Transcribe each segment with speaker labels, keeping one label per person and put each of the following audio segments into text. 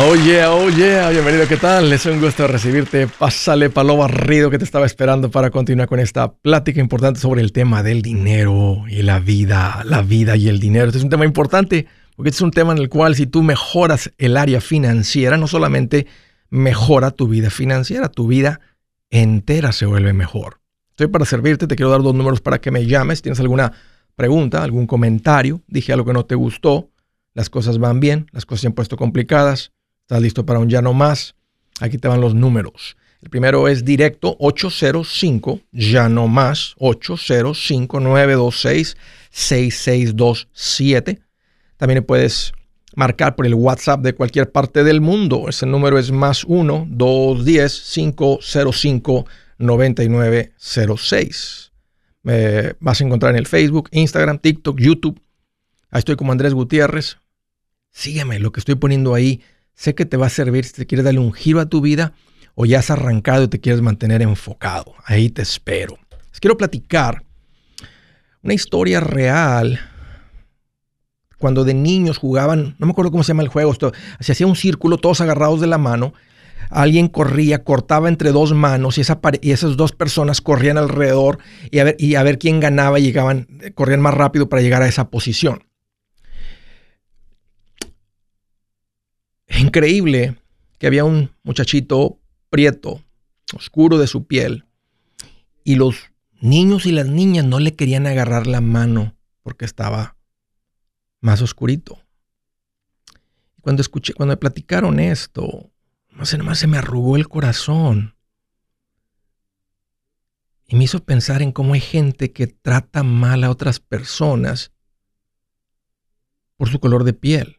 Speaker 1: Oh yeah, oh yeah, bienvenido, ¿qué tal? Es un gusto recibirte. Pásale palo barrido que te estaba esperando para continuar con esta plática importante sobre el tema del dinero y la vida, la vida y el dinero. Este es un tema importante porque este es un tema en el cual si tú mejoras el área financiera, no solamente mejora tu vida financiera, tu vida entera se vuelve mejor. Estoy para servirte, te quiero dar dos números para que me llames. ¿Tienes alguna pregunta, algún comentario? Dije algo que no te gustó. Las cosas van bien, las cosas se han puesto complicadas ¿Estás listo para un ya no más? Aquí te van los números. El primero es directo 805, ya no más, 805-926-6627. También puedes marcar por el WhatsApp de cualquier parte del mundo. Ese número es más 1-210-505-9906. Me vas a encontrar en el Facebook, Instagram, TikTok, YouTube. Ahí estoy como Andrés Gutiérrez. Sígueme, lo que estoy poniendo ahí Sé que te va a servir si te quieres darle un giro a tu vida o ya has arrancado y te quieres mantener enfocado. Ahí te espero. Les quiero platicar una historia real. Cuando de niños jugaban, no me acuerdo cómo se llama el juego, se hacía un círculo, todos agarrados de la mano. Alguien corría, cortaba entre dos manos y, esas dos personas corrían alrededor y a, ver, y a ver quién ganaba y llegaban, corrían más rápido para llegar a esa posición. Increíble que había un muchachito prieto, oscuro de su piel, y los niños y las niñas no le querían agarrar la mano porque estaba más oscurito. Cuando escuché, cuando me platicaron esto, no sé, nomás se me arrugó el corazón. Y me hizo pensar en cómo hay gente que trata mal a otras personas por su color de piel.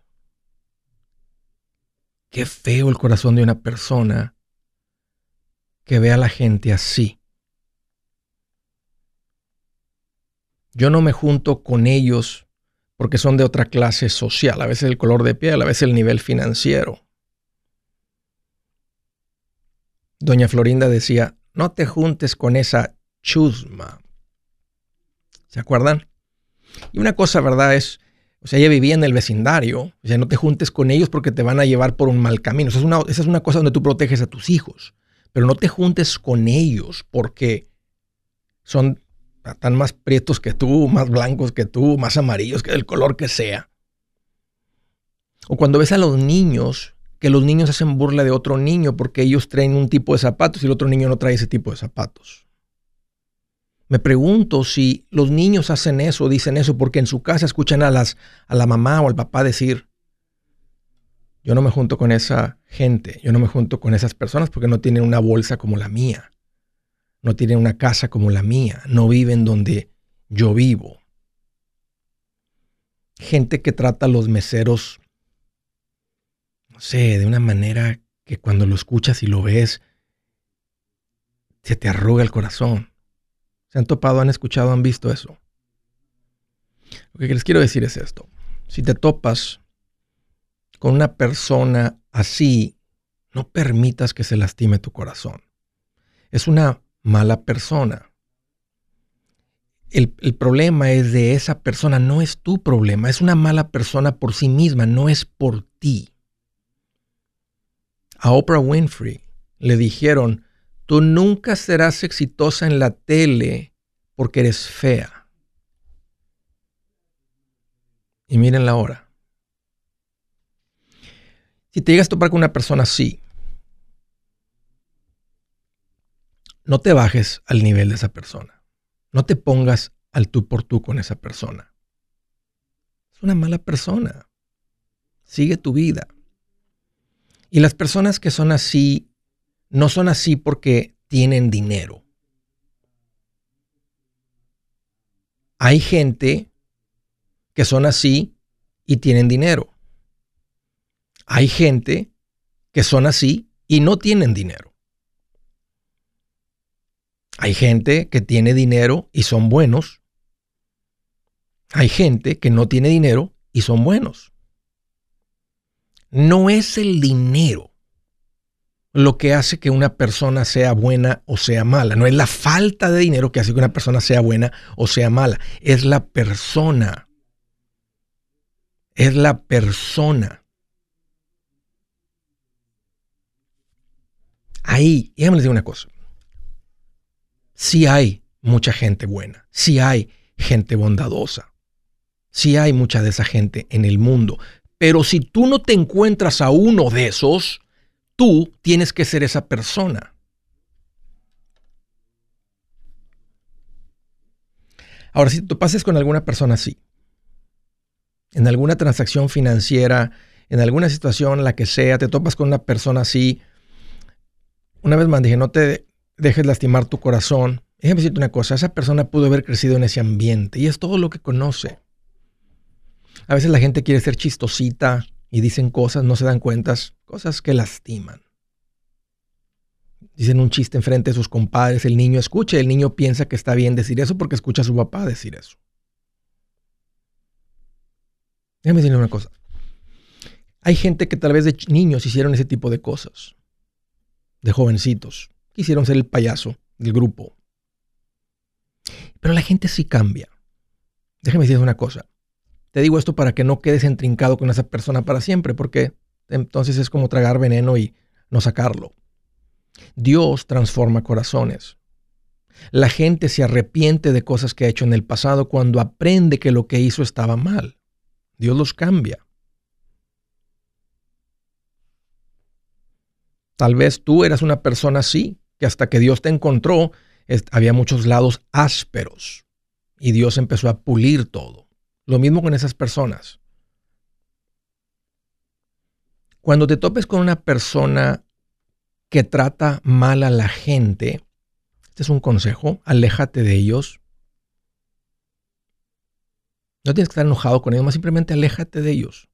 Speaker 1: Qué feo el corazón de una persona que ve a la gente así. Yo no me junto con ellos porque son de otra clase social, a veces el color de piel, a veces el nivel financiero. Doña Florinda decía, no te juntes con esa chusma. ¿Se acuerdan? Y una cosa, ¿verdad? Es, o sea, ella vivía en el vecindario. O sea, no te juntes con ellos porque te van a llevar por un mal camino. esa, es una, esa es una cosa donde tú proteges a tus hijos. Pero no te juntes con ellos porque son tan más prietos que tú, más blancos que tú, más amarillos que del color que sea. O cuando ves a los niños, que los niños hacen burla de otro niño porque ellos traen un tipo de zapatos y el otro niño no trae ese tipo de zapatos. Me pregunto si los niños hacen eso, dicen eso, porque en su casa escuchan a, las, a la mamá o al papá decir, yo no me junto con esa gente, yo no me junto con esas personas porque no tienen una bolsa como la mía, no tienen una casa como la mía, no viven donde yo vivo. Gente que trata a los meseros, no sé, de una manera que cuando lo escuchas y lo ves, se te arruga el corazón. ¿Se han topado, han escuchado, han visto eso? Lo que les quiero decir es esto. Si te topas con una persona así, no permitas que se lastime tu corazón. Es una mala persona. El, el, problema es de esa persona, no es tu problema. Es una mala persona por sí misma, no es por ti. A Oprah Winfrey le dijeron, Tú nunca serás exitosa en la tele porque eres fea. Y miren la hora. Si te llegas a topar con una persona así, no te bajes al nivel de esa persona. No te pongas al tú por tú con esa persona. Es una mala persona. Sigue tu vida. Y las personas que son así no son así porque tienen dinero. Hay gente que son así y tienen dinero. Hay gente que son así y no tienen dinero. Hay gente que tiene dinero y son buenos. Hay gente que no tiene dinero y son buenos. No es el dinero lo que hace que una persona sea buena o sea mala. No es la falta de dinero que hace que una persona sea buena o sea mala. Es la persona. Es la persona. ahí, déjame les digo una cosa. Sí hay mucha gente buena, sí hay gente bondadosa, sí hay mucha de esa gente en el mundo. Pero si tú no te encuentras a uno de esos, tú tienes que ser esa persona. Ahora, si tú pases con alguna persona así, en alguna transacción financiera, en alguna situación, la que sea, te topas con una persona así, una vez más dije, no te dejes lastimar tu corazón. Déjame decirte una cosa, esa persona pudo haber crecido en ese ambiente y es todo lo que conoce. A veces la gente quiere ser chistosita y dicen cosas, no se dan cuentas, cosas que lastiman. Dicen un chiste enfrente de sus compadres, el niño escucha, el niño piensa que está bien decir eso porque escucha a su papá decir eso. Déjame decirle una cosa. Hay gente que tal vez de niños hicieron ese tipo de cosas, de jovencitos, quisieron ser el payaso del grupo. Pero la gente sí cambia. Déjame decirte una cosa. Te digo esto para que no quedes entrincado con esa persona para siempre, porque entonces es como tragar veneno y no sacarlo. Dios transforma corazones. La gente se arrepiente de cosas que ha hecho en el pasado cuando aprende que lo que hizo estaba mal. Dios los cambia. Tal vez tú eras una persona así, que hasta que Dios te encontró, había muchos lados ásperos y Dios empezó a pulir todo. Lo mismo con esas personas. Cuando te topes con una persona que trata mal a la gente, este es un consejo, aléjate de ellos. No tienes que estar enojado con ellos, más simplemente aléjate de ellos.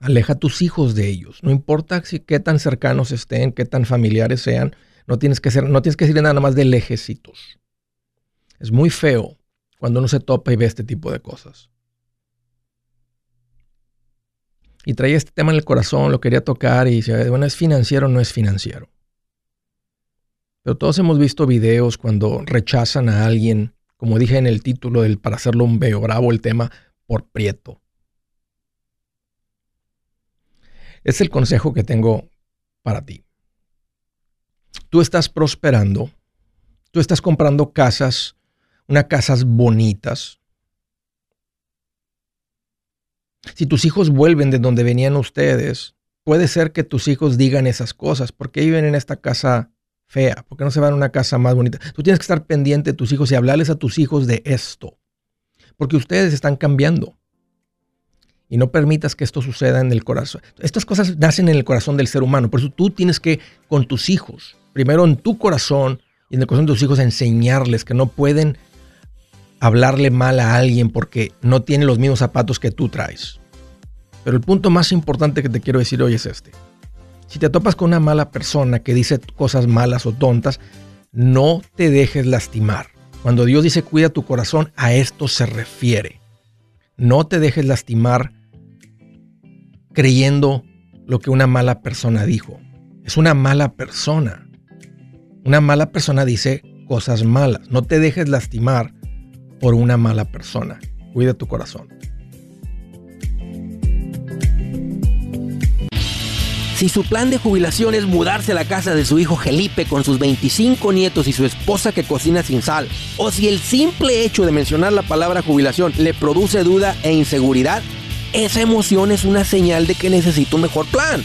Speaker 1: Aleja a tus hijos de ellos. No importa si qué tan cercanos estén, qué tan familiares sean, no tienes que ser, no tienes que decirle nada más de lejecitos. Es muy feo cuando uno se topa y ve este tipo de cosas. y traía este tema en el corazón, lo quería tocar y dice, bueno, ¿es financiero no es financiero? Pero todos hemos visto videos cuando rechazan a alguien, como dije en el título del para hacerlo un veo bravo el tema, por prieto. Es el consejo que tengo para ti. Tú estás prosperando, tú estás comprando casas, unas casas bonitas, si tus hijos vuelven de donde venían ustedes, puede ser que tus hijos digan esas cosas. ¿Por qué viven en esta casa fea? ¿Por qué no se van a una casa más bonita? Tú tienes que estar pendiente de tus hijos y hablarles a tus hijos de esto. Porque ustedes están cambiando. Y no permitas que esto suceda en el corazón. Estas cosas nacen en el corazón del ser humano. Por eso tú tienes que, con tus hijos, primero en tu corazón y en el corazón de tus hijos, enseñarles que no pueden hablarle mal a alguien porque no tiene los mismos zapatos que tú traes. Pero el punto más importante que te quiero decir hoy es este. Si te topas con una mala persona que dice cosas malas o tontas, no te dejes lastimar. Cuando Dios dice cuida tu corazón, a esto se refiere. No te dejes lastimar creyendo lo que una mala persona dijo. Es una mala persona. Una mala persona dice cosas malas. No te dejes lastimar por una mala persona. Cuida tu corazón.
Speaker 2: Si su plan de jubilación es mudarse a la casa de su hijo Felipe con sus 25 nietos y su esposa que cocina sin sal, o si el simple hecho de mencionar la palabra jubilación le produce duda e inseguridad, esa emoción es una señal de que necesita un mejor plan.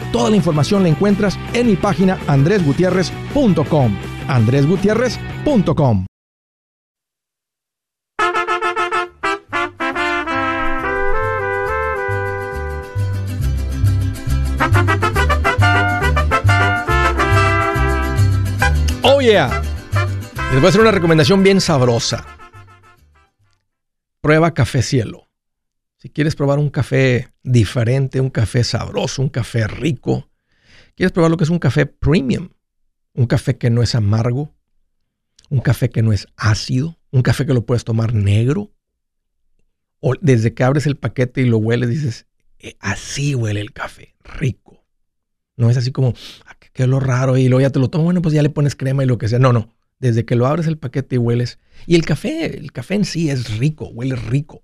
Speaker 1: Toda la información la encuentras en mi página andresgutierrez.com. andresgutierrez.com. Oh yeah. Les voy a hacer una recomendación bien sabrosa. Prueba Café Cielo. Si quieres probar un café diferente, un café sabroso, un café rico, quieres probar lo que es un café premium, un café que no es amargo, un café que no es ácido, un café que lo puedes tomar negro, o desde que abres el paquete y lo hueles dices, eh, así huele el café, rico. No es así como, ah, qué lo raro, y luego ya te lo tomas, bueno, pues ya le pones crema y lo que sea. No, no. Desde que lo abres el paquete y hueles. Y el café, el café en sí es rico, huele rico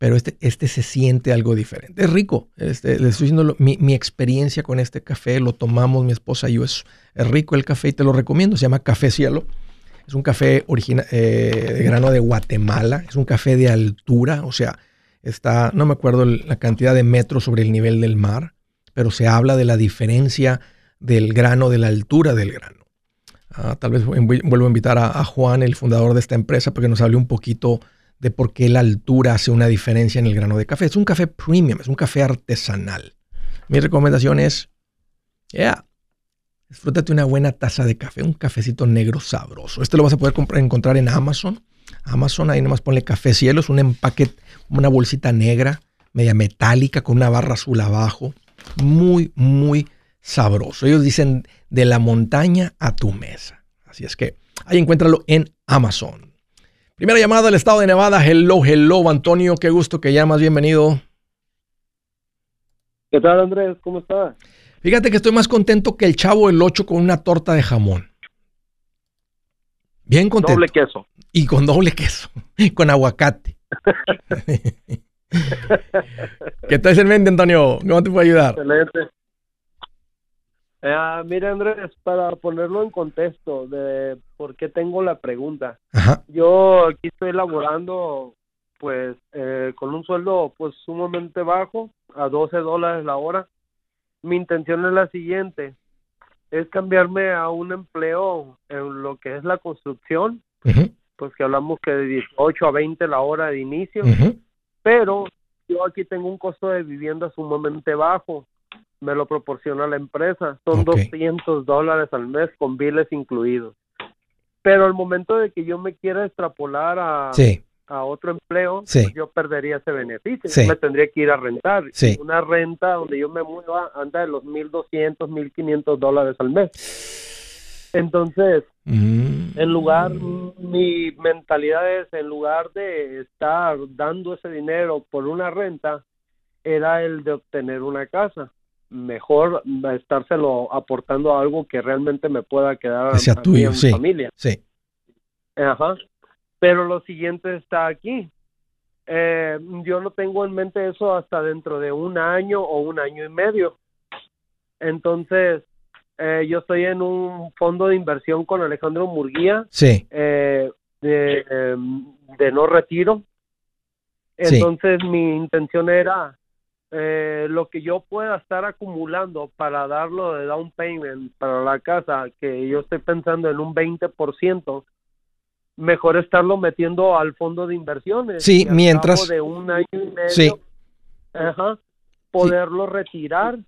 Speaker 1: pero este, este se siente algo diferente. Es rico. Este, le estoy diciendo mi, experiencia con este café, lo tomamos mi esposa y yo. Es, rico el café y te lo recomiendo. Se llama Café Cielo. Es un café original eh, de grano de Guatemala. Es un café de altura, o sea, está, no me acuerdo la cantidad de metros sobre el nivel del mar, pero se habla de la diferencia del grano, de la altura del grano. Ah, tal vez vuelvo a invitar a, a, Juan, el fundador de esta empresa, para que nos hable un poquito de por qué la altura hace una diferencia en el grano de café. Es un café premium, es un café artesanal. Mi recomendación es, yeah, disfrútate una buena taza de café, un cafecito negro sabroso. Este lo vas a poder encontrar en Amazon. Amazon, ahí nomás ponle café cielo, es un empaque, una bolsita negra, media metálica, con una barra azul abajo. Muy, muy sabroso. Ellos dicen de la montaña a tu mesa. Así es que ahí encuéntralo en Amazon. Primera llamada del estado de Nevada. Hello, hello, Antonio. Qué gusto que llamas. Bienvenido.
Speaker 3: ¿Qué tal, Andrés? ¿Cómo estás?
Speaker 4: Fíjate que estoy más contento que el chavo el 8 con una torta de jamón. Bien contento.
Speaker 3: Doble queso.
Speaker 4: Y con doble queso. con aguacate. ¿Qué tal en mente, Antonio? ¿Cómo te puedo ayudar?
Speaker 3: Excelente. Eh, mira, Andrés, para ponerlo en contexto de por qué tengo la pregunta. Yo aquí estoy elaborando, pues, eh, con un sueldo, pues, sumamente bajo, a 12 dólares la hora. Mi intención es la siguiente, es cambiarme a un empleo en lo que es la construcción, pues que hablamos que de 18 a 20 la hora de inicio, pero yo aquí tengo un costo de vivienda sumamente bajo me lo proporciona la empresa. Son 200 dólares al mes con biles incluidos. Pero al momento de que yo me quiera extrapolar a, a otro empleo, pues yo perdería ese beneficio. me tendría que ir a rentar. Una renta donde yo me mueva anda de los 1.200, 1.500 dólares al mes. Entonces, mm. en lugar, mi mentalidad es, en lugar de estar dando ese dinero por una renta, era el de obtener una casa mejor estárselo aportando a algo que realmente me pueda quedar
Speaker 4: a, tuyo,
Speaker 3: mi familia.
Speaker 4: Sí.
Speaker 3: Ajá. Pero lo siguiente está aquí. Eh, yo no tengo en mente eso hasta dentro de un año o un año y medio. Entonces, eh, yo estoy en un fondo de inversión con Alejandro Murguía.
Speaker 4: Sí.
Speaker 3: Eh, de, em, de no retiro. Entonces, mi intención era eh, lo que yo pueda estar acumulando para darlo de down payment para la casa, que yo estoy pensando en un 20%, mejor estarlo metiendo al fondo de inversiones.
Speaker 4: Sí, mientras...
Speaker 3: De un año y medio, Ajá, poderlo retirar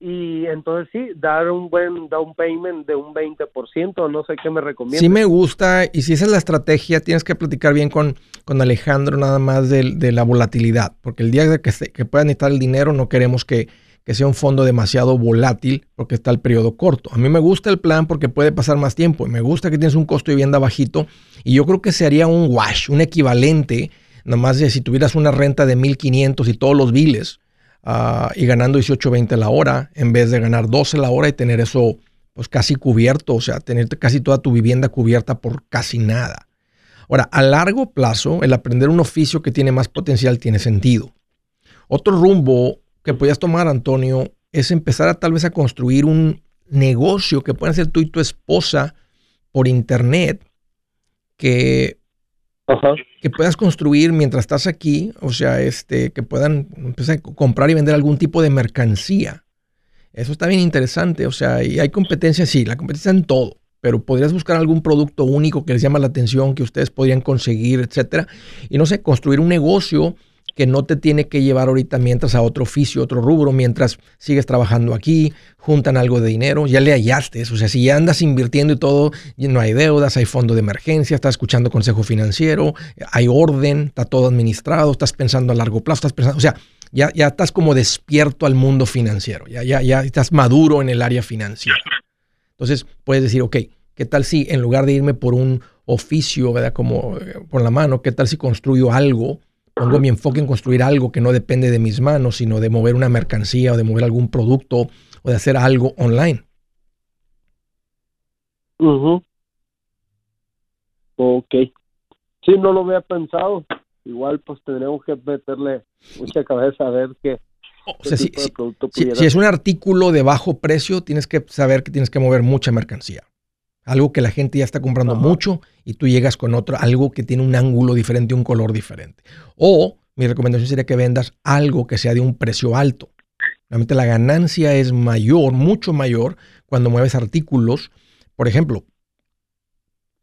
Speaker 3: y entonces sí, dar un buen down payment de un 20%, no sé qué me recomienda.
Speaker 4: Sí me gusta, y si esa es la estrategia, tienes que platicar bien con, con Alejandro nada más de, la volatilidad, porque el día que, se, que pueda necesitar el dinero no queremos que,
Speaker 1: que sea un fondo demasiado volátil porque está el periodo corto. A mí me gusta el plan porque puede pasar más tiempo y me gusta que tienes un costo de vivienda bajito y yo creo que sería un wash, un equivalente, nomás de si tuvieras una renta de 1500 y todos los biles ah, y ganando 18.20 la hora en vez de ganar 12 la hora y tener eso pues casi cubierto, o sea, tener casi toda tu vivienda cubierta por casi nada. Ahora, a largo plazo, el aprender un oficio que tiene más potencial tiene sentido. Otro rumbo que podías tomar, Antonio, es empezar a tal vez a construir un negocio que puedan hacer tú y tu esposa por internet que, que puedas construir mientras estás aquí, o sea, este, que puedan empezar a comprar y vender algún tipo de mercancía. Eso está bien interesante, o sea, y hay competencia, sí, la competencia en todo pero podrías buscar algún producto único que les llama la atención, que ustedes podrían conseguir, etcétera. Y no sé, construir un negocio que no te tiene que llevar ahorita mientras a otro oficio, otro rubro, mientras sigues trabajando aquí, juntan algo de dinero, ya le hallaste. O sea, si ya andas invirtiendo y todo, no hay deudas, hay fondo de emergencia, estás escuchando consejo financiero, hay orden, está todo administrado, estás pensando a largo plazo, estás pensando, o sea, ya, ya estás como despierto al mundo financiero, ya, ya, ya estás maduro en el área financiera. Entonces puedes decir, ok, ¿qué tal si en lugar de irme por un oficio, ¿verdad? Como eh, por la mano, ¿qué tal si construyo algo? Pongo mi enfoque en construir algo que no depende de mis manos, sino de mover una mercancía o de mover algún producto o de hacer algo online.
Speaker 3: Ok. Sí, no lo había pensado. Igual pues tendremos que meterle mucha cabeza a ver qué,
Speaker 1: o sea, si, es un artículo de bajo precio, tienes que saber que tienes que mover mucha mercancía. Algo que la gente ya está comprando mucho y tú llegas con otro, algo que tiene un ángulo diferente, un color diferente. O mi recomendación sería que vendas algo que sea de un precio alto. Realmente la ganancia es mayor, mucho mayor, cuando mueves artículos. Por ejemplo,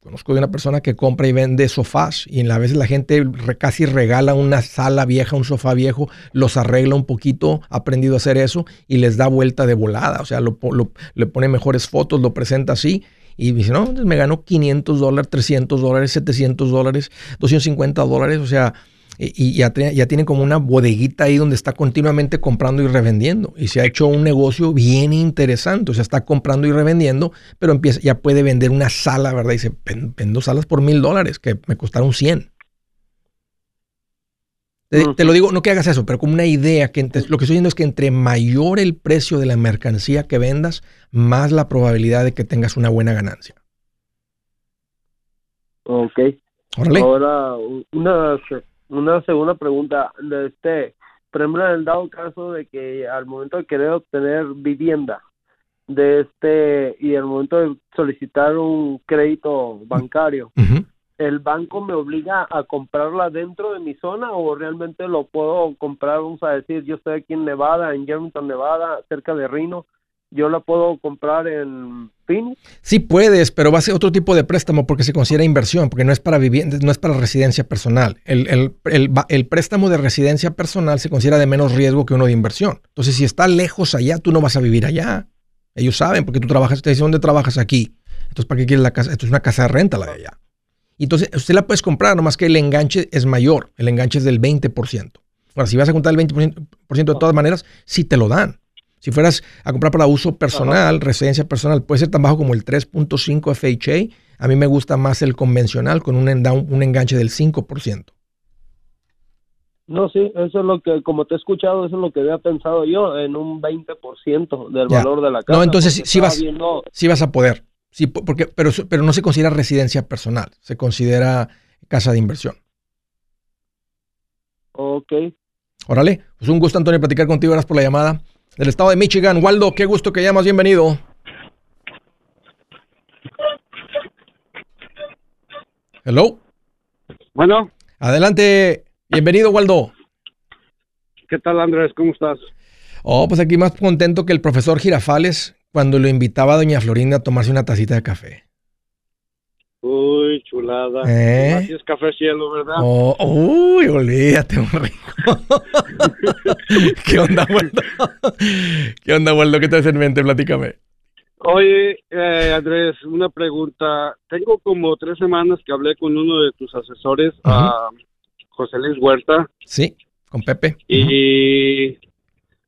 Speaker 1: Conozco de una persona que compra y vende sofás y a veces la gente casi regala una sala vieja, un sofá viejo, los arregla un poquito, ha aprendido a hacer eso y les da vuelta de volada. O sea, le pone mejores fotos, lo presenta así y dice, no, me ganó 500 dólares, 300 dólares, 700 dólares, 250 dólares. O sea, y ya, ya tiene como una bodeguita ahí donde está continuamente comprando y revendiendo. Y se ha hecho un negocio bien interesante. O sea, está comprando y revendiendo, pero empieza, ya puede vender una sala, ¿verdad? Y dice, vendo salas por mil dólares, que me costaron 100. Te, lo digo, no que hagas eso, pero como una idea, que lo que estoy diciendo es que entre mayor el precio de la mercancía que vendas, más la probabilidad de que tengas una buena ganancia.
Speaker 3: Ok. Ahora, una una segunda pregunta, de este, por ejemplo, en el dado caso de que al momento de querer obtener vivienda, de este, y al momento de solicitar un crédito bancario, ¿el banco me obliga a comprarla dentro de mi zona o realmente lo puedo comprar, vamos a decir, yo estoy aquí en Nevada, en Germantown, Nevada, cerca de Reno, yo la puedo comprar en Phoenix.
Speaker 1: Sí puedes, pero va a ser otro tipo de préstamo porque se considera inversión, porque no es para vivienda, no es para residencia personal. El, el, el, préstamo de residencia personal se considera de menos riesgo que uno de inversión. Entonces, si está lejos allá, tú no vas a vivir allá. Ellos saben, porque tú trabajas, te dicen dónde trabajas aquí. Entonces, ¿para qué quieres la casa? Esto es una casa de renta la de allá. Entonces, usted la puedes comprar, nomás que el enganche es mayor. El enganche es del 20%. Ahora, si vas a contar el 20% de todas maneras, sí te lo dan. Si fueras a comprar para uso personal, residencia personal, puede ser tan bajo como el 3.5 FHA. A mí me gusta más el convencional con un, un enganche del 5%.
Speaker 3: No, sí, eso es lo que, como te he escuchado, eso es lo que había pensado yo, en un 20% del valor de la casa.
Speaker 1: No, entonces sí, vas, vas a poder. Sí, porque, pero, pero no se considera residencia personal, se considera casa de inversión.
Speaker 3: Ok.
Speaker 1: Órale, pues un gusto, Antonio, platicar contigo. Gracias por la llamada del estado de Michigan. Waldo, qué gusto que llamas, bienvenido. Hello.
Speaker 5: Bueno.
Speaker 1: Adelante, bienvenido, Waldo.
Speaker 5: ¿Qué tal, Andrés? ¿Cómo estás?
Speaker 1: Oh, pues aquí más contento que el profesor Girafales cuando lo invitaba a doña Florinda a tomarse una tacita de café.
Speaker 5: Uy, chulada. ¿Eh? Así es café cielo, ¿verdad?
Speaker 1: Oh, uy, olvídate, un rico. ¿Qué onda, Waldo? ¿Qué onda, Waldo? ¿Qué te hace en mente? Platícame.
Speaker 5: Oye, eh, Andrés, una pregunta. Tengo como tres semanas que hablé con uno de tus asesores, a José Luis Huerta.
Speaker 1: Sí, con Pepe.
Speaker 5: Y,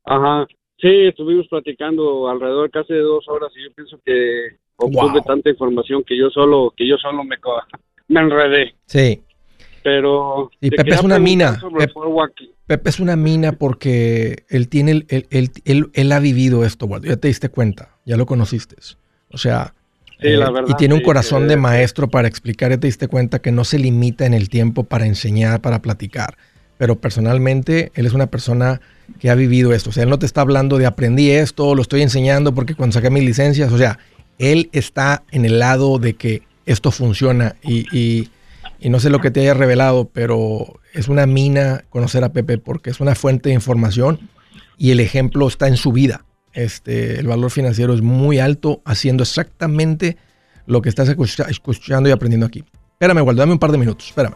Speaker 5: ajá, Sí, estuvimos platicando alrededor casi de dos horas y yo pienso que obtuve tanta información que yo solo que yo solo me, me enredé.
Speaker 1: Sí.
Speaker 5: Pero
Speaker 1: y Pepe es una mina. Pepe, es una mina porque él tiene él, él, él, ha vivido esto, Ya te diste cuenta, ya lo conociste. O sea,
Speaker 5: eh,
Speaker 1: y tiene un corazón de maestro para explicar, ya te diste cuenta que no se limita en el tiempo para enseñar, para platicar. Pero personalmente, él es una persona que ha vivido esto. O sea, él no te está hablando de aprendí esto, lo estoy enseñando porque cuando saqué mis licencias, o sea, él está en el lado de que esto funciona y, no sé lo que te haya revelado, pero es una mina conocer a Pepe porque es una fuente de información y el ejemplo está en su vida. Este, el valor financiero es muy alto haciendo exactamente lo que estás escuchando y aprendiendo aquí. Espérame, Waldo, dame un par de minutos, espérame.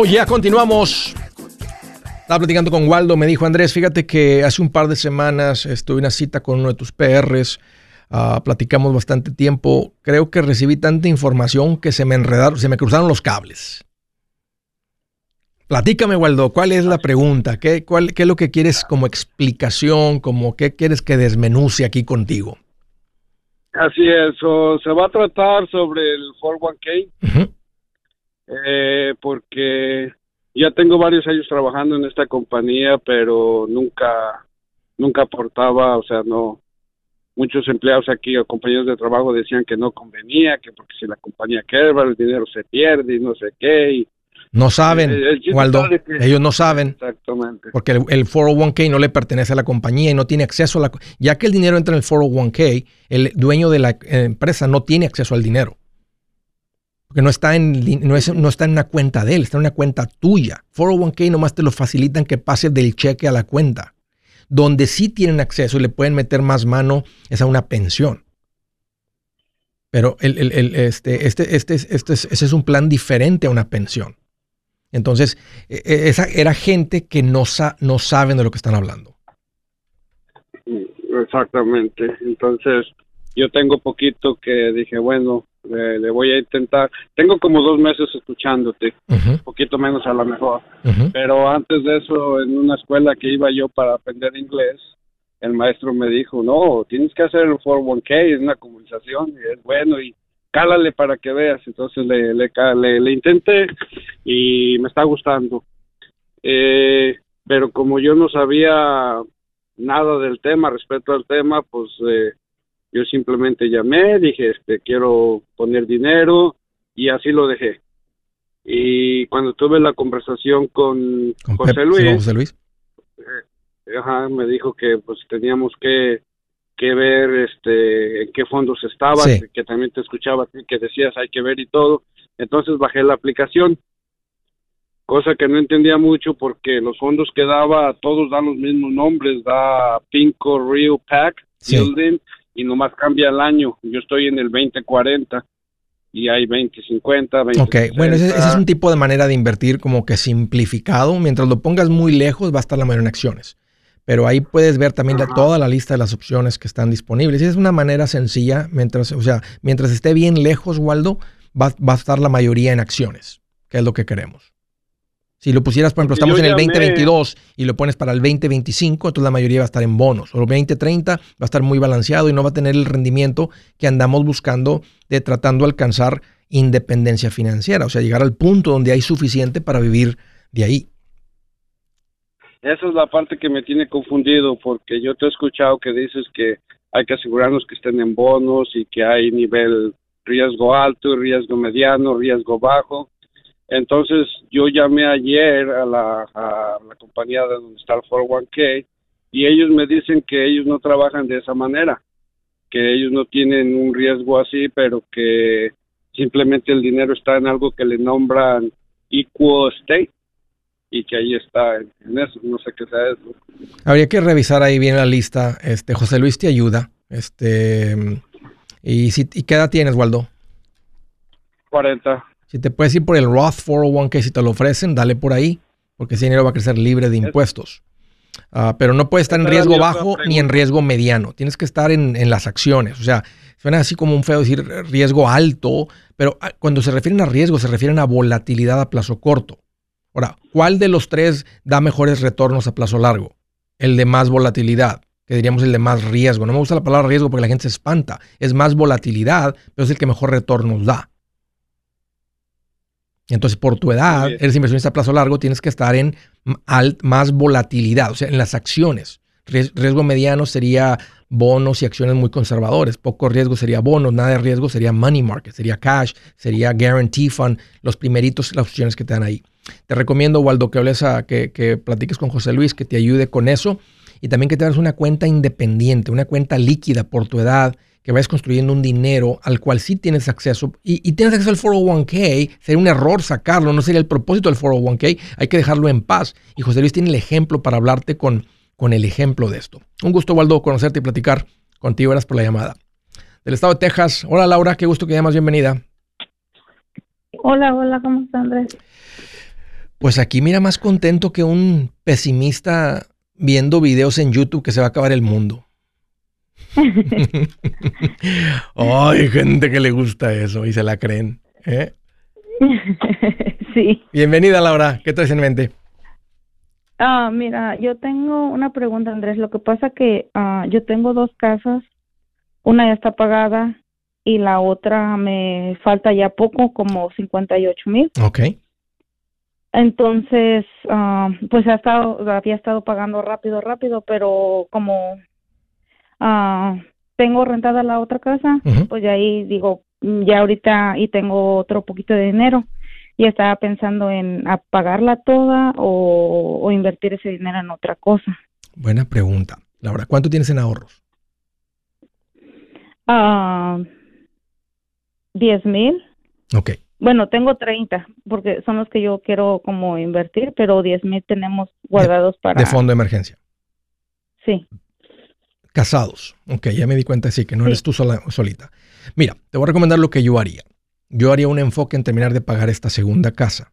Speaker 2: Oh, ya continuamos. Estaba platicando con Waldo, me dijo Andrés, fíjate que hace un par de semanas estuve en una cita con uno de tus PRs Ah, platicamos bastante tiempo. Creo que recibí tanta información que se me enredaron, se me cruzaron los cables. Platícame, Waldo, ¿cuál es la pregunta? ¿Qué, cuál, ¿Qué es lo que quieres como explicación? Como, ¿Qué quieres que desmenuce aquí contigo?
Speaker 5: Así es, se va a tratar sobre el 401k, eh, porque ya tengo varios años trabajando en esta compañía, pero nunca, nunca aportaba, o sea, no, muchos empleados aquí o compañeros de trabajo decían que no convenía, que porque si la compañía quebra el dinero se pierde y no sé qué.
Speaker 1: no saben, Waldo, ellos no saben.
Speaker 5: Exactamente.
Speaker 1: Porque el, 401k no le pertenece a la compañía y no tiene acceso a la... Ya que el dinero entra en el 401k, el dueño de la empresa no tiene acceso al dinero. Porque no está, en, no, no está en una cuenta de él, está en una cuenta tuya. 401k nomás te lo facilitan que pase del cheque a la cuenta. Donde sí tienen acceso y le pueden meter más mano es a una pensión. Pero el, este, este, este, este, ese es un plan diferente a una pensión. Entonces, e, e, esa era gente que no, no saben de lo que están hablando.
Speaker 5: Exactamente. Entonces, yo tengo poquito que dije, bueno, le, voy a intentar. Tengo como dos meses escuchándote, un poquito menos a lo mejor. Pero antes de eso, en una escuela que iba yo para aprender inglés, el maestro me dijo, no, tienes que hacer el 401k, es una comunicación y es bueno y cálale para que veas. Entonces le, le, le, intenté y me está gustando. Eh, pero como yo no sabía nada del tema, respecto al tema, pues eh, yo simplemente llamé, dije, este, quiero poner dinero y así lo dejé. Y cuando tuve la conversación con, José, Luis, eh, me dijo que pues teníamos que, que ver este en qué fondos estaba, que, también te escuchaba que decías hay que ver y todo. Entonces bajé la aplicación, cosa que no entendía mucho porque los fondos que daba todos dan los mismos nombres, da Pinco Real Pack Building y nomás cambia el año. Yo estoy en el 2040 y hay 2050, 20.
Speaker 1: Ok, bueno, ese, es un tipo de manera de invertir como que simplificado. Mientras lo pongas muy lejos, va a estar la mayoría en acciones. Pero ahí puedes ver también toda la lista de las opciones que están disponibles. Y es una manera sencilla, mientras, o sea, mientras esté bien lejos, Waldo, va, va a estar la mayoría en acciones, que es lo que queremos. Si lo pusieras, por ejemplo, estamos en el 2022 y lo pones para el 2025, entonces la mayoría va a estar en bonos. O el 2030 va a estar muy balanceado y no va a tener el rendimiento que andamos buscando de tratando de alcanzar independencia financiera, o sea, llegar al punto donde hay suficiente para vivir de ahí.
Speaker 5: Esa es la parte que me tiene confundido, porque yo te he escuchado que dices que hay que asegurarnos que estén en bonos y que hay nivel riesgo alto, riesgo mediano, riesgo bajo. Entonces yo llamé ayer a la, a la compañía de donde está el 401k y ellos me dicen que ellos no trabajan de esa manera, que ellos no tienen un riesgo así, pero que simplemente el dinero está en algo que le nombran equal state y que ahí está en, eso, no sé qué sea eso.
Speaker 1: Habría que revisar ahí bien la lista. Este José Luis te ayuda. Este y si y qué edad tienes, Waldo?
Speaker 5: 40.
Speaker 1: Si te puedes ir por el Roth 401k si te lo ofrecen, dale por ahí, porque ese dinero va a crecer libre de impuestos. Ah, pero no puede estar en riesgo bajo ni en riesgo mediano. Tienes que estar en, en, las acciones. O sea, suena así como un feo decir riesgo alto, pero ah, cuando se refieren a riesgo, se refieren a volatilidad a plazo corto. Ahora, ¿cuál de los tres da mejores retornos a plazo largo? El de más volatilidad, que diríamos el de más riesgo. No me gusta la palabra riesgo porque la gente se espanta. Es más volatilidad, pero es el que mejor retornos da. Entonces, por tu edad, eres inversionista a plazo largo, tienes que estar en más volatilidad, o sea, en las acciones. Riesgo mediano sería bonos y acciones muy conservadores. Poco riesgo sería bonos, nada de riesgo sería money market, sería cash, sería guarantee fund, los primeritos, las opciones que te dan ahí. Te recomiendo, Waldo, que hables a, que, que platiques con José Luis, que te ayude con eso y también que te hagas una cuenta independiente, una cuenta líquida por tu edad, que vayas construyendo un dinero al cual sí tienes acceso y, y, tienes acceso al 401k, sería un error sacarlo, no sería el propósito del 401k, hay que dejarlo en paz. Y José Luis tiene el ejemplo para hablarte con, con el ejemplo de esto. Un gusto, Waldo, conocerte y platicar contigo. Gracias por la llamada. Del estado de Texas. Hola, Laura, qué gusto que llamas. Bienvenida.
Speaker 6: Hola, hola, ¿cómo estás, Andrés?
Speaker 1: Pues aquí mira más contento que un pesimista viendo videos en YouTube que se va a acabar el mundo. Hay gente que le gusta eso y se la creen. ¿eh?
Speaker 6: Sí.
Speaker 1: Bienvenida, Laura. ¿Qué traes en mente?
Speaker 6: Ah, mira, yo tengo una pregunta, Andrés. Lo que pasa que ah, yo tengo dos casas. Una ya está pagada y la otra me falta ya poco, como 58 mil.
Speaker 1: Ok.
Speaker 6: Entonces, ah, pues ha estado, había estado pagando rápido, rápido, pero como ah, tengo rentada la otra casa, pues ya ahí digo, ya ahorita y tengo otro poquito de dinero y estaba pensando en pagarla toda o, invertir ese dinero en otra cosa.
Speaker 1: Buena pregunta. Laura, ¿cuánto tienes en ahorros?
Speaker 6: Ah, diez mil.
Speaker 1: Ok.
Speaker 6: Bueno, tengo 30 porque son los que yo quiero como invertir, pero 10 mil tenemos guardados para...
Speaker 1: De fondo de emergencia.
Speaker 6: Sí.
Speaker 1: Casados. Ok, ya me di cuenta, sí, que no eres tú sola, solita. Mira, te voy a recomendar lo que yo haría. Yo haría un enfoque en terminar de pagar esta segunda casa.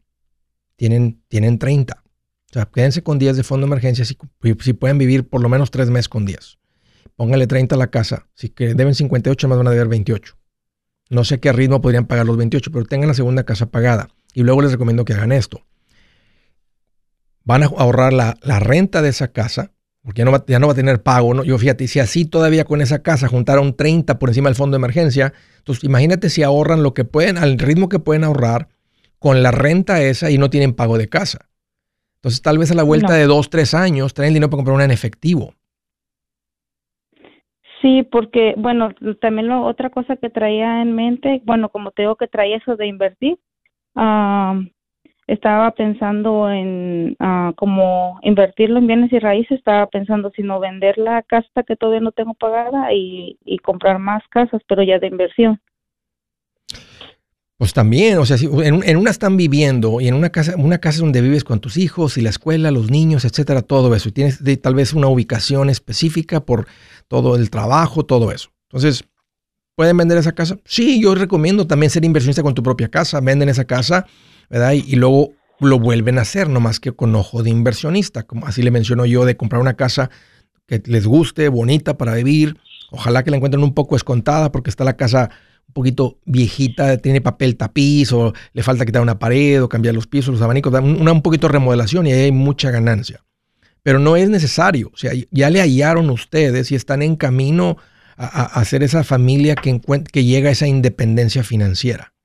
Speaker 1: Tienen, tienen 30. O sea, quédense con 10 de fondo de emergencia si, si pueden vivir por lo menos 3 meses con 10. Póngale 30 a la casa. Si que deben 58, más van a deber 28. No sé qué ritmo podrían pagar los 28, pero tengan la segunda casa pagada. Y luego les recomiendo que hagan esto. Van a ahorrar la, renta de esa casa, porque ya no, va, ya no va a tener pago. ¿no? Yo fíjate, si así todavía con esa casa juntaron 30 por encima del fondo de emergencia, entonces imagínate si ahorran lo que pueden, al ritmo que pueden ahorrar con la renta esa y no tienen pago de casa. Entonces tal vez a la vuelta de dos, tres años traen el dinero para comprar una en efectivo.
Speaker 6: Sí, porque, bueno, también lo, otra cosa que traía en mente, bueno, como te digo que traía eso de invertir, estaba pensando en uh, como invertirlo en bienes y raíces, estaba pensando si no vender la casa que todavía no tengo pagada y, y comprar más casas, pero ya de inversión.
Speaker 1: Pues también, o sea, si en, una están viviendo y en una casa, una casa donde vives con tus hijos y la escuela, los niños, etcétera, todo eso, y tienes tal vez una ubicación específica por todo el trabajo, todo eso. Entonces, ¿pueden vender esa casa? Sí, yo recomiendo también ser inversionista con tu propia casa, venden esa casa, ¿verdad? Y, luego lo vuelven a hacer, no más que con ojo de inversionista, como así le menciono yo, de comprar una casa que les guste, bonita para vivir, ojalá que la encuentren un poco escontada porque está la casa un poquito viejita, tiene papel tapiz o le falta quitar una pared o cambiar los pisos, los abanicos, una, un poquito de remodelación y ahí hay mucha ganancia. Pero no es necesario, o sea, ya le hallaron ustedes y están en camino a, a hacer esa familia que, que llega a esa independencia financiera.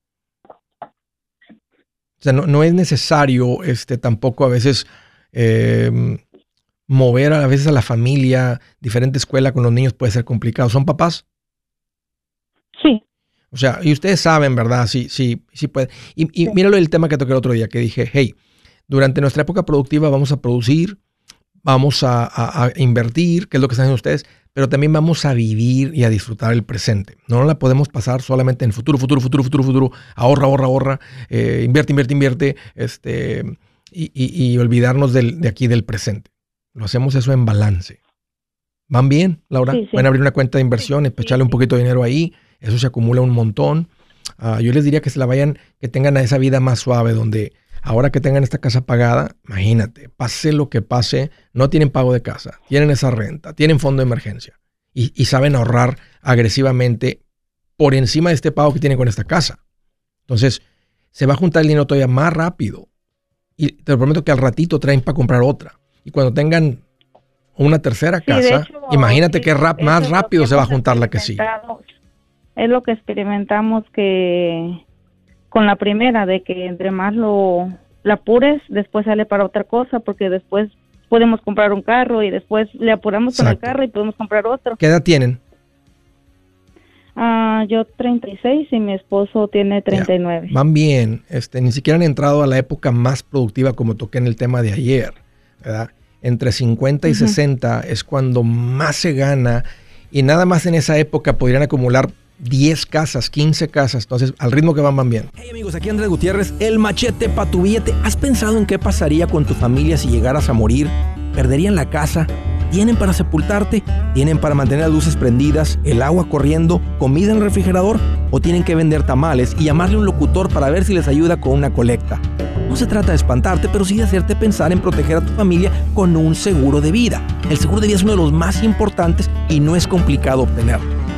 Speaker 1: O sea, no, es necesario este, tampoco a veces em, mover a veces a la familia, diferente escuela con los niños puede ser complicado. ¿Son papás?
Speaker 6: Sí.
Speaker 1: O sea, y ustedes saben, ¿verdad? Sí, sí, sí puede. Y, y míralo el tema que toqué el otro día, que dije, hey, durante nuestra época productiva vamos a producir, vamos a, a invertir, que es lo que están haciendo ustedes, pero también vamos a vivir y a disfrutar el presente. No la podemos pasar solamente en futuro, futuro, futuro, futuro, futuro, ahorra, ahorra, ahorra, eh, invierte, invierte, invierte, este, y, olvidarnos del, de aquí del presente. Lo hacemos eso en balance. ¿Van bien, Laura? Van a abrir una cuenta de inversión, echarle un poquito de dinero ahí, eso se acumula un montón. Ah, yo les diría que se la vayan, que tengan esa vida más suave, donde Ahora que tengan esta casa pagada, imagínate, pase lo que pase, no tienen pago de casa, tienen esa renta, tienen fondo de emergencia y, saben ahorrar agresivamente por encima de este pago que tienen con esta casa. Entonces, se va a juntar el dinero todavía más rápido. Y te prometo que al ratito traen para comprar otra. Y cuando tengan una tercera casa, imagínate qué rap, más rápido se va a juntar la que sí.
Speaker 6: Es lo que experimentamos que con la primera, de que entre más lo la apures, después sale para otra cosa, porque después podemos comprar un carro y después le apuramos con el carro y podemos comprar otro.
Speaker 1: ¿Qué edad tienen?
Speaker 6: Ah, yo 36 y mi esposo tiene 39.
Speaker 1: van bien, este, ni siquiera han entrado a la época más productiva como toqué en el tema de ayer, ¿verdad? Entre 50 y 60 es cuando más se gana y nada más en esa época podrían acumular 10 casas, 15 casas. Entonces, al ritmo que van, van bien.
Speaker 2: Hey amigos, aquí Andrés Gutiérrez, el machete para tu billete. ¿Has pensado en qué pasaría con tu familia si llegaras a morir? ¿Perderían la casa? ¿Tienen para sepultarte? ¿Tienen para mantener las luces prendidas, el agua corriendo, comida en el refrigerador? ¿O tienen que vender tamales y llamarle a un locutor para ver si les ayuda con una colecta? No se trata de espantarte, pero sí de hacerte pensar en proteger a tu familia con un seguro de vida. El seguro de vida es uno de los más importantes y no es complicado obtenerlo.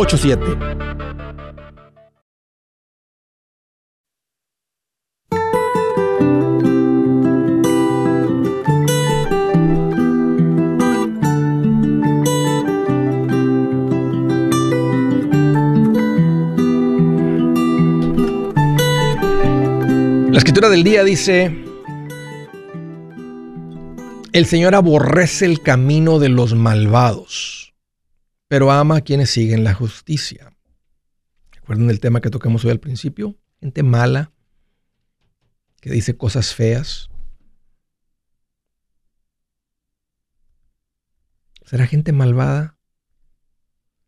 Speaker 1: La escritura del día dice, el Señor aborrece el camino de los malvados, pero ama a quienes siguen la justicia. ¿Recuerdan el tema que tocamos hoy al principio? Gente mala, que dice cosas feas. ¿Será gente malvada?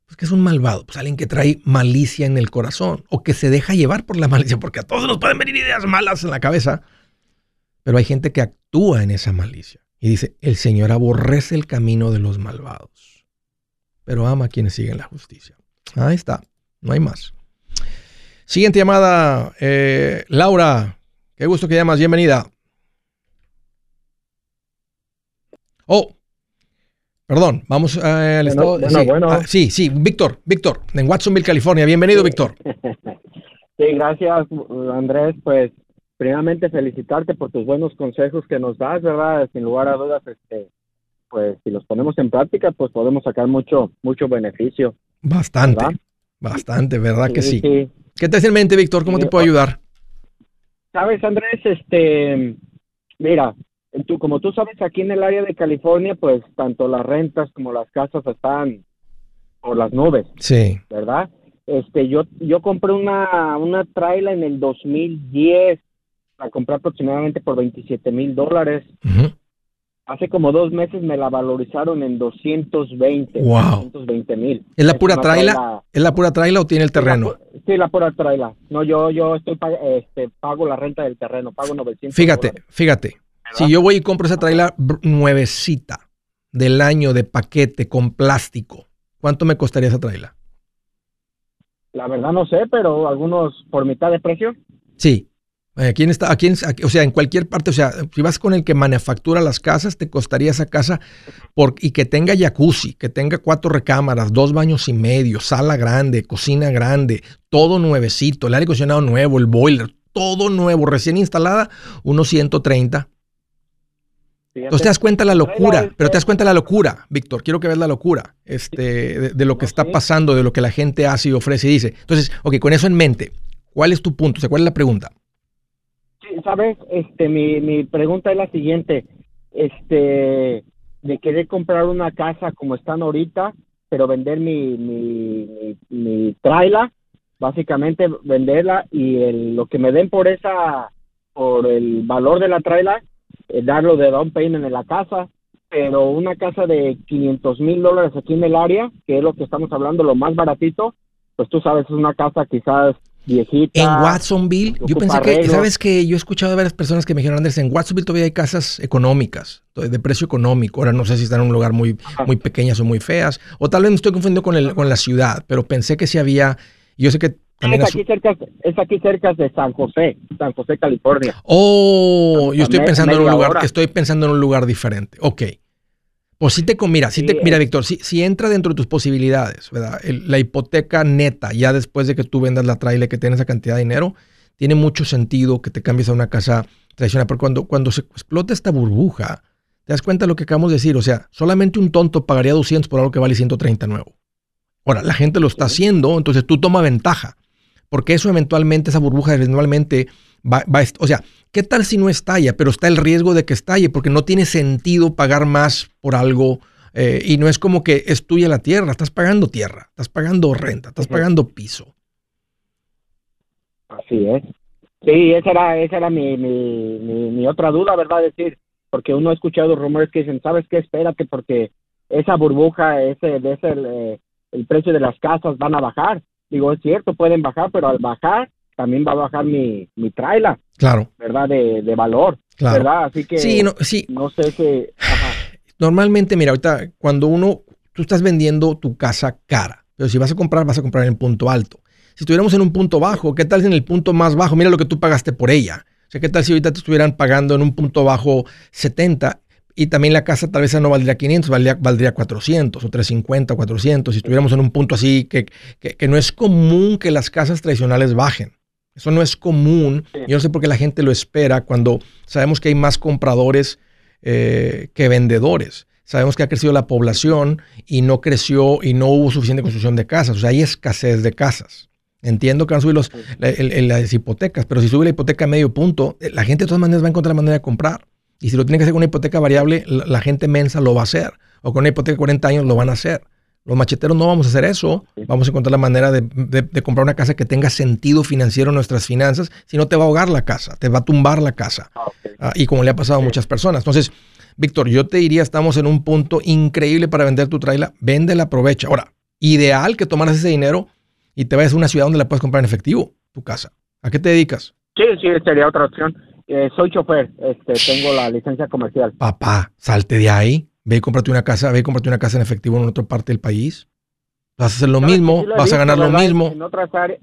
Speaker 1: Pues que es un malvado, pues alguien que trae malicia en el corazón o que se deja llevar por la malicia, porque a todos nos pueden venir ideas malas en la cabeza, pero hay gente que actúa en esa malicia y dice, el Señor aborrece el camino de los malvados, pero ama a quienes siguen la justicia. Ahí está, no hay más. Siguiente llamada, eh, Laura, qué gusto que llamas, bienvenida. Oh, Perdón, vamos eh, al estado. sí, ah, sí, sí, Víctor, Víctor, en Watsonville, California. Bienvenido, Víctor.
Speaker 7: Sí, gracias, Andrés. Pues, primeramente felicitarte por tus buenos consejos que nos das, ¿verdad? Sin lugar a dudas, este, pues, si los ponemos en práctica, pues podemos sacar mucho, mucho beneficio.
Speaker 1: Bastante, bastante, ¿verdad que sí? ¿Qué te hace en mente, Víctor? ¿Cómo te puedo ayudar?
Speaker 7: Sabes, Andrés, este, mira, tú, como tú sabes, aquí en el área de California, pues tanto las rentas como las casas están por las nubes.
Speaker 1: Sí.
Speaker 7: ¿Verdad? Este, yo, yo compré una, una trailer en el 2010, la compré aproximadamente por 27 mil dólares. Hace como dos meses me la valorizaron en 220.
Speaker 1: Wow.
Speaker 7: 220 mil.
Speaker 1: ¿Es la pura traila? ¿Es la pura traila o tiene el terreno?
Speaker 7: Sí, la, pura traila. No, yo, yo estoy este, pago la renta del terreno, pago 900.
Speaker 1: Fíjate, fíjate. Si yo voy y compro esa traila nuevecita del año de paquete con plástico, ¿cuánto me costaría esa traila?
Speaker 7: La verdad no sé, pero algunos por mitad de precio.
Speaker 1: Sí, Aquí está, aquí, o sea, en cualquier parte, o sea, si vas con el que manufactura las casas, te costaría esa casa por, y que tenga jacuzzi, que tenga cuatro recámaras, dos baños y medio, sala grande, cocina grande, todo nuevecito, el aire acondicionado nuevo, el boiler, todo nuevo, recién instalada, unos 130. Entonces te das cuenta de la locura, pero te das cuenta de la locura, Víctor. Quiero que veas la locura este, de, lo que está pasando, de lo que la gente hace y ofrece y dice. Entonces, ok, con eso en mente, ¿cuál es tu punto? ¿cuál es la pregunta?
Speaker 7: Sabes, este, mi, mi pregunta es la siguiente, este, de querer comprar una casa como están ahorita, pero vender mi, mi, mi, básicamente venderla y el, lo que me den por esa, por el valor de la trailer, eh, darlo de down payment en la casa, pero una casa de 500 mil dólares aquí en el área, que es lo que estamos hablando, lo más baratito, pues tú sabes, es una casa quizás viejita.
Speaker 1: En Watsonville, yo pensé que, ¿sabes que Yo he escuchado a varias personas que me dijeron, Andrés, en Watsonville todavía hay casas económicas, de precio económico. Ahora no sé si están en un lugar muy, muy pequeñas o muy feas, o tal vez me estoy confundiendo con, el, con la ciudad, pero pensé que sí había, yo sé que
Speaker 7: también es, aquí cerca, es aquí cerca de San José, San José, California.
Speaker 1: Oh, yo estoy pensando en un lugar, estoy pensando en un lugar diferente. Ok. Pues sí te mira, sí te, mira, Víctor, si, si entra dentro de tus posibilidades, ¿verdad? la hipoteca neta, ya después de que tú vendas la trailer que tienes esa cantidad de dinero, tiene mucho sentido que te cambies a una casa tradicional. Pero cuando, cuando se explota esta burbuja, te das cuenta de lo que acabamos de decir. O sea, solamente un tonto pagaría 200 por algo que vale 130 nuevo. Ahora, la gente lo está haciendo, entonces tú toma ventaja. Porque eso eventualmente, esa burbuja eventualmente va, va, o sea, ¿qué tal si no estalla? Pero está el riesgo de que estalle, porque no tiene sentido pagar más por algo. Eh, y no es como que es tuya la tierra, estás pagando tierra, estás pagando renta, estás pagando piso.
Speaker 7: Así es. Sí, esa era, esa era mi, mi, mi, otra duda, ¿verdad? decir, porque uno ha escuchado rumores que dicen, ¿sabes qué? Espérate, porque esa burbuja, ese, ese, eh, el precio de las casas van a bajar. Digo, es cierto, pueden bajar, pero al bajar también va a bajar mi, mi trailer.
Speaker 1: Claro.
Speaker 7: ¿Verdad? De, de valor. Claro. ¿Verdad? Así que
Speaker 1: sí, no, sí.
Speaker 7: no sé qué.
Speaker 1: Normalmente, mira, ahorita cuando uno, tú estás vendiendo tu casa cara, pero si vas a comprar, vas a comprar en punto alto. Si estuviéramos en un punto bajo, ¿qué tal si en el punto más bajo? Mira lo que tú pagaste por ella. O sea, ¿qué tal si ahorita te estuvieran pagando en un punto bajo 70 y también la casa tal vez no valdría 500, valdría, valdría 400 o 350 o 400. Si estuviéramos en un punto así que, que, no es común que las casas tradicionales bajen. Eso no es común. Yo no sé por qué la gente lo espera cuando sabemos que hay más compradores eh, que vendedores. Sabemos que ha crecido la población y no creció y no hubo suficiente construcción de casas. O sea, hay escasez de casas. Entiendo que van a subir los, las hipotecas, pero si sube la hipoteca a medio punto, la gente de todas maneras va a encontrar la manera de comprar. Y si lo tiene que hacer con una hipoteca variable, la, gente mensa lo va a hacer. O con una hipoteca de 40 años lo van a hacer. Los macheteros no vamos a hacer eso. Vamos a encontrar la manera de, comprar una casa que tenga sentido financiero en nuestras finanzas. Si no, te va a ahogar la casa, te va a tumbar la casa. Ah, ah, y como le ha pasado a muchas personas. Entonces, Víctor, yo te diría, estamos en un punto increíble para vender tu trailer. Véndela, aprovecha. Ahora, ideal que tomaras ese dinero y te vayas a una ciudad donde la puedes comprar en efectivo, tu casa. ¿A qué te dedicas?
Speaker 7: Sí, sí, sería otra opción. Eh, soy chofer, este, tengo la licencia comercial.
Speaker 1: Papá, salte de ahí, ve y cómprate una casa, ve y cómprate una casa en efectivo en otra parte del país. Vas a hacer lo mismo, vas a ganar lo mismo.
Speaker 7: En otras, áreas,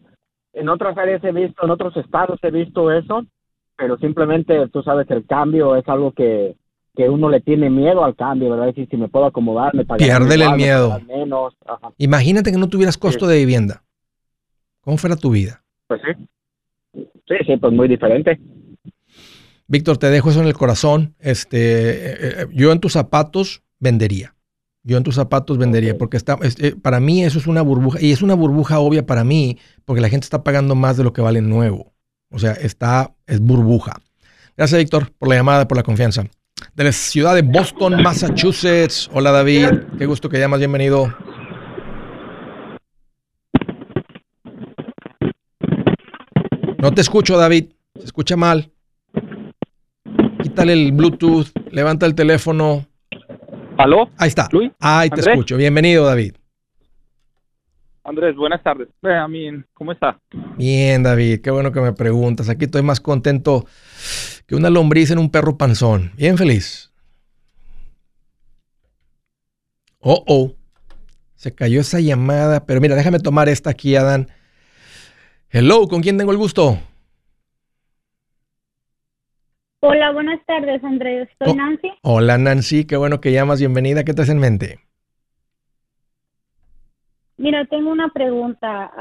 Speaker 7: en otras áreas he visto, en otros estados he visto eso, pero simplemente tú sabes el cambio es algo que, que uno le tiene miedo al cambio, ¿verdad? Decir, si me puedo acomodar, me
Speaker 1: Piérdele el miedo. Menos. Imagínate que no tuvieras costo de vivienda. ¿Cómo fuera tu vida?
Speaker 7: Pues sí. Sí, sí, pues muy diferente.
Speaker 1: Víctor, te dejo eso en el corazón. Este, eh, eh, yo en tus zapatos vendería. Yo en tus zapatos vendería, porque está, eh, para mí eso es una burbuja, y es una burbuja obvia para mí, porque la gente está pagando más de lo que vale nuevo. O sea, está, es burbuja. Gracias, Víctor, por la llamada, por la confianza. De la ciudad de Boston, Massachusetts. Hola, David. Qué gusto que llamas. Bienvenido. No te escucho, David. Se escucha mal quítale el Bluetooth, levanta el teléfono.
Speaker 8: ¿Aló?
Speaker 1: Ahí está. ¿Luis? Ahí te escucho. Bienvenido, David.
Speaker 8: Andrés, buenas tardes. ¿Cómo está?
Speaker 1: Bien, David. Qué bueno que me preguntas. Aquí estoy más contento que una lombriz en un perro panzón. Bien feliz. Oh, oh. Se cayó esa llamada. Pero mira, déjame tomar esta aquí, Adán. Hello, ¿con quién tengo el gusto?
Speaker 9: Hola, buenas tardes, Andrés. Soy oh, Nancy.
Speaker 1: Hola, Nancy. Qué bueno que llamas. Bienvenida. ¿Qué te hace en mente?
Speaker 9: Mira, tengo una pregunta.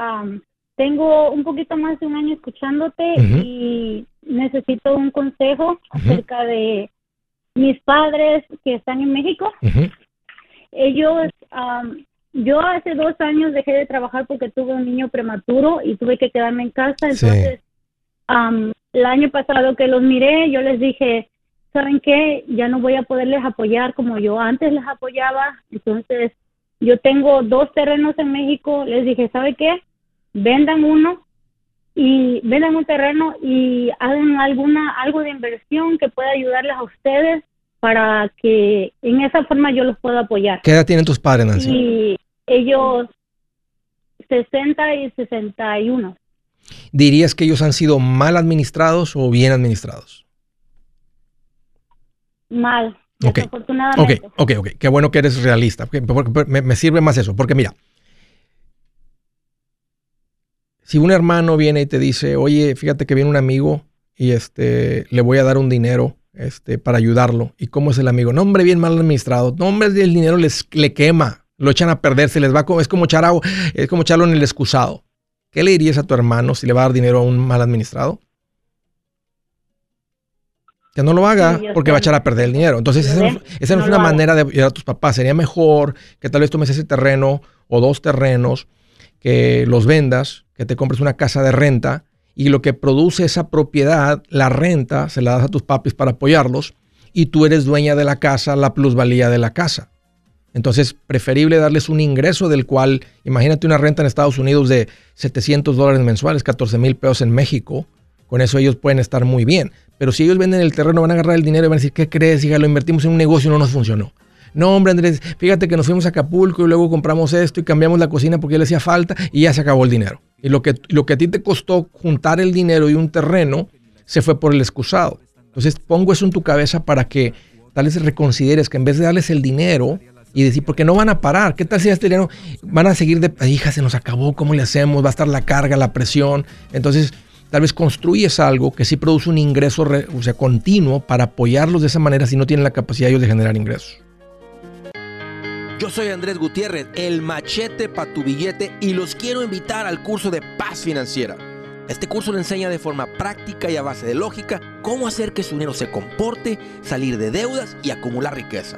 Speaker 9: tengo un poquito más de un año escuchándote y necesito un consejo acerca de mis padres que están en México. Ellos, yo hace dos años dejé de trabajar porque tuve un niño prematuro y tuve que quedarme en casa. Entonces, el año pasado que los miré, yo les dije, ¿saben qué? Ya no voy a poderles apoyar como yo antes les apoyaba. Entonces, yo tengo dos terrenos en México. Les dije, ¿sabe qué? Vendan uno y vendan un terreno y hagan alguna algo de inversión que pueda ayudarles a ustedes para que en esa forma yo los pueda apoyar.
Speaker 1: ¿Qué edad tienen tus padres, Nancy?
Speaker 9: Y ellos 60 y 61.
Speaker 1: ¿Dirías que ellos han sido mal administrados o bien administrados?
Speaker 9: Mal.
Speaker 1: Ok, ok, ok, Qué bueno que eres realista. me, me, sirve más eso. Porque mira, si un hermano viene y te dice, oye, fíjate que viene un amigo y este, le voy a dar un dinero este, para ayudarlo. ¿Y cómo es el amigo? No, hombre, bien mal administrado. No, hombre, el dinero les, le quema. Lo echan a perder, se les va, es como, echar agua, es como echarlo en el excusado. ¿Qué le dirías a tu hermano si le va a dar dinero a un mal administrado? Que no lo haga porque va a echar a perder el dinero. Entonces, esa, no, es una manera de ayudar a tus papás. Sería mejor que tal vez tomes ese terreno o dos terrenos, que los vendas, que te compres una casa de renta y lo que produce esa propiedad, la renta, se la das a tus papis para apoyarlos y tú eres dueña de la casa, la plusvalía de la casa. Entonces, preferible darles un ingreso del cual, imagínate una renta en Estados Unidos de 700 dólares mensuales, 14 mil pesos en México. Con eso ellos pueden estar muy bien. Pero si ellos venden el terreno, van a agarrar el dinero y van a decir, ¿qué crees? Hija, lo invertimos en un negocio y no nos funcionó. No, hombre, Andrés, fíjate que nos fuimos a Acapulco y luego compramos esto y cambiamos la cocina porque le hacía falta y ya se acabó el dinero. Y lo que, lo que a ti te costó juntar el dinero y un terreno, se fue por el excusado. Entonces, pongo eso en tu cabeza para que tal vez reconsideres que en vez de darles el dinero, y decir, porque no van a parar. ¿Qué tal si este dinero van a seguir de, hija, se nos acabó, ¿cómo le hacemos? Va a estar la carga, la presión. Entonces, tal vez construyes algo que sí produce un ingreso o sea, continuo para apoyarlos de esa manera si no tienen la capacidad ellos de generar ingresos.
Speaker 10: Yo soy Andrés Gutiérrez, el machete para tu billete y los quiero invitar al curso de paz financiera. Este curso le enseña de forma práctica y a base de lógica cómo hacer que su dinero se comporte, salir de deudas y acumular riqueza.